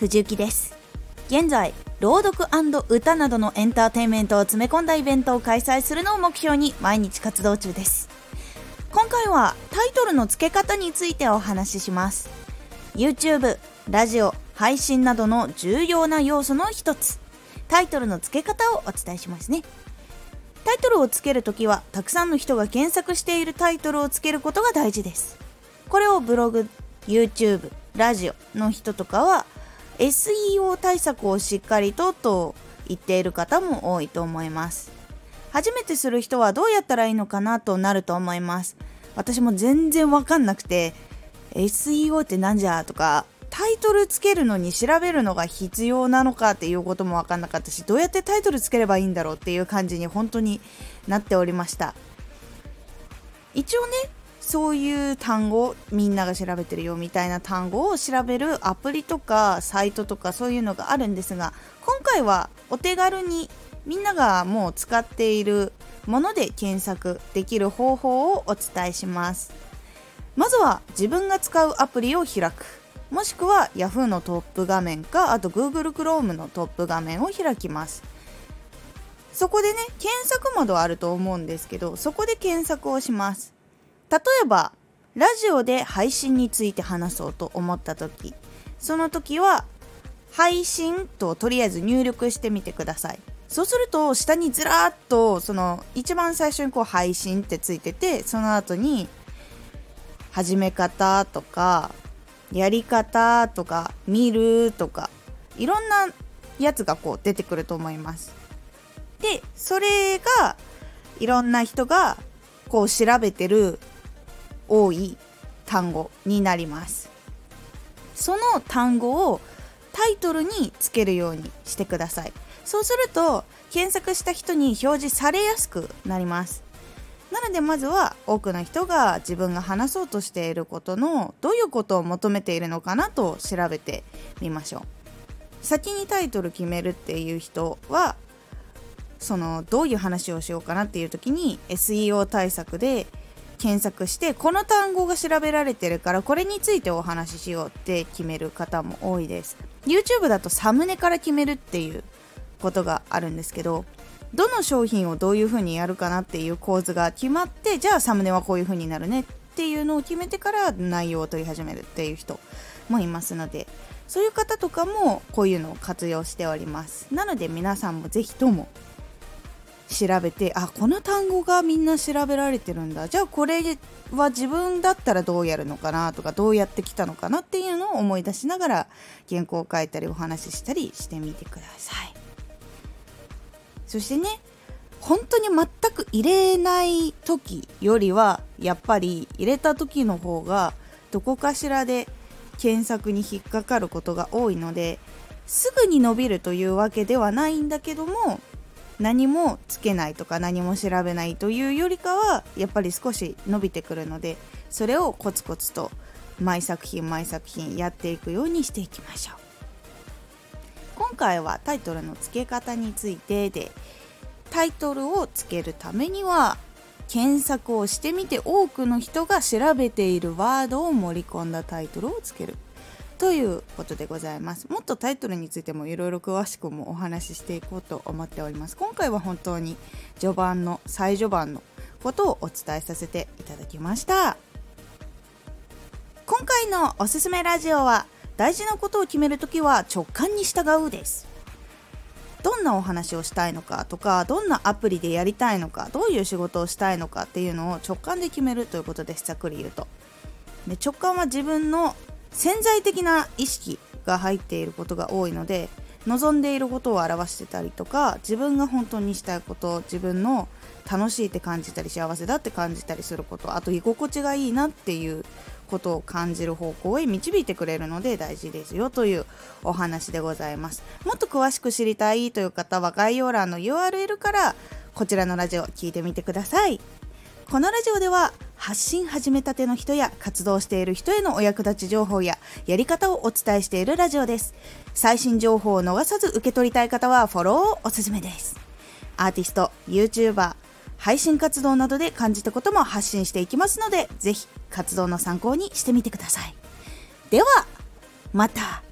藤幸です。現在朗読歌などのエンターテインメントを詰め込んだイベントを開催するのを目標に毎日活動中です。今回はタイトルの付け方についてお話しします。YouTube、ラジオ、配信などの重要な要素の一つ。タイトルの付け方をお伝えしますね。タイトルをつけるときはたくさんの人が検索しているタイトルをつけることが大事です。これをブログ YouTube ラジオの人とかは SEO 対策をしっかりとと言っている方も多いと思います。初めてする人はどうやったらいいのかなとなると思います。私も全然わかんなくて SEO って何じゃとかタイトルつけるのに調べるのが必要なのかっていうことも分かんなかったしどうやってタイトルつければいいんだろうっていう感じに本当になっておりました。一応ねそういう単語みんなが調べてるよみたいな単語を調べるアプリとかサイトとかそういうのがあるんですが今回はお手軽にみんながもう使っているもので検索できる方法をお伝えします。まずは自分が使うアプリを開く。もしくは Yahoo のトップ画面かあと Google Chrome のトップ画面を開きます。そこでね検索窓あると思うんですけどそこで検索をします。例えばラジオで配信について話そうと思った時その時は配信ととりあえず入力してみてください。そうすると下にずらっとその一番最初にこう配信ってついててその後に始め方とかやり方とか見るとかいろんなやつがこう出てくると思います。でそれがいろんな人がこう調べてる多い単語になります。その単語をタイトルにつけるようにしてください。そうすると検索した人に表示されやすくなります。なのでまずは多くの人が自分が話そうとしていることのどういうことを求めているのかなと調べてみましょう。先にタイトル決めるっていう人はそのどういう話をしようかなっていう時に SEO 対策で検索してこの単語が調べられてるからこれについてお話ししようって決める方も多いです。YouTube だとサムネから決めるっていうことがあるんですけどどの商品をどういう風にやるかなっていう構図が決まってじゃあサムネはこういう風になるねっていうのを決めてから内容を取り始めるっていう人もいますのでそういう方とかもこういうのを活用しております。なので皆さんも是非とも調べてあこの単語がみんな調べられてるんだじゃあこれは自分だったらどうやるのかなとかどうやってきたのかなっていうのを思い出しながら原稿を書いたりお話ししたりしてみてください。そしてね本当に全く入れない時よりはやっぱり入れた時の方がどこかしらで検索に引っかかることが多いのですぐに伸びるというわけではないんだけども何もつけないとか何も調べないというよりかはやっぱり少し伸びてくるのでそれをコツコツと毎作品毎作品やっていくようにしていきましょう。今回はタイトルの付け方についてでタイトルをつけるためには検索をしてみて多くの人が調べているワードを盛り込んだタイトルをつけるということでございます。もっとタイトルについてもいろいろ詳しくもお話ししていこうと思っております。今回は本当に序盤の最序盤のことをお伝えさせていただきました。今回のおすすめラジオは大事なことを決めるときは直感に従うです。どんなお話をしたいのかとかどんなアプリでやりたいのかどういう仕事をしたいのかっていうのを直感で決めるということですざっくり言うと。で直感は自分の潜在的な意識が入っていることが多いので望んでいることを表してたりとか自分が本当にしたいこと自分の楽しいって感じたり幸せだって感じたりすることあと居心地がいいなっていうことを感じる方向へ導いてくれるので大事ですよというお話でございます。もっと詳しく知りたいという方は概要欄の URL からこちらのラジオを聞いてみてください。このラジオでは発信始めたての人や活動している人へのお役立ち情報ややり方をお伝えしているラジオです最新情報を逃さず受け取りたい方はフォローをおすすめですアーティスト YouTuber 配信活動などで感じたことも発信していきますので、ぜひ活動の参考にしてみてください。では、また。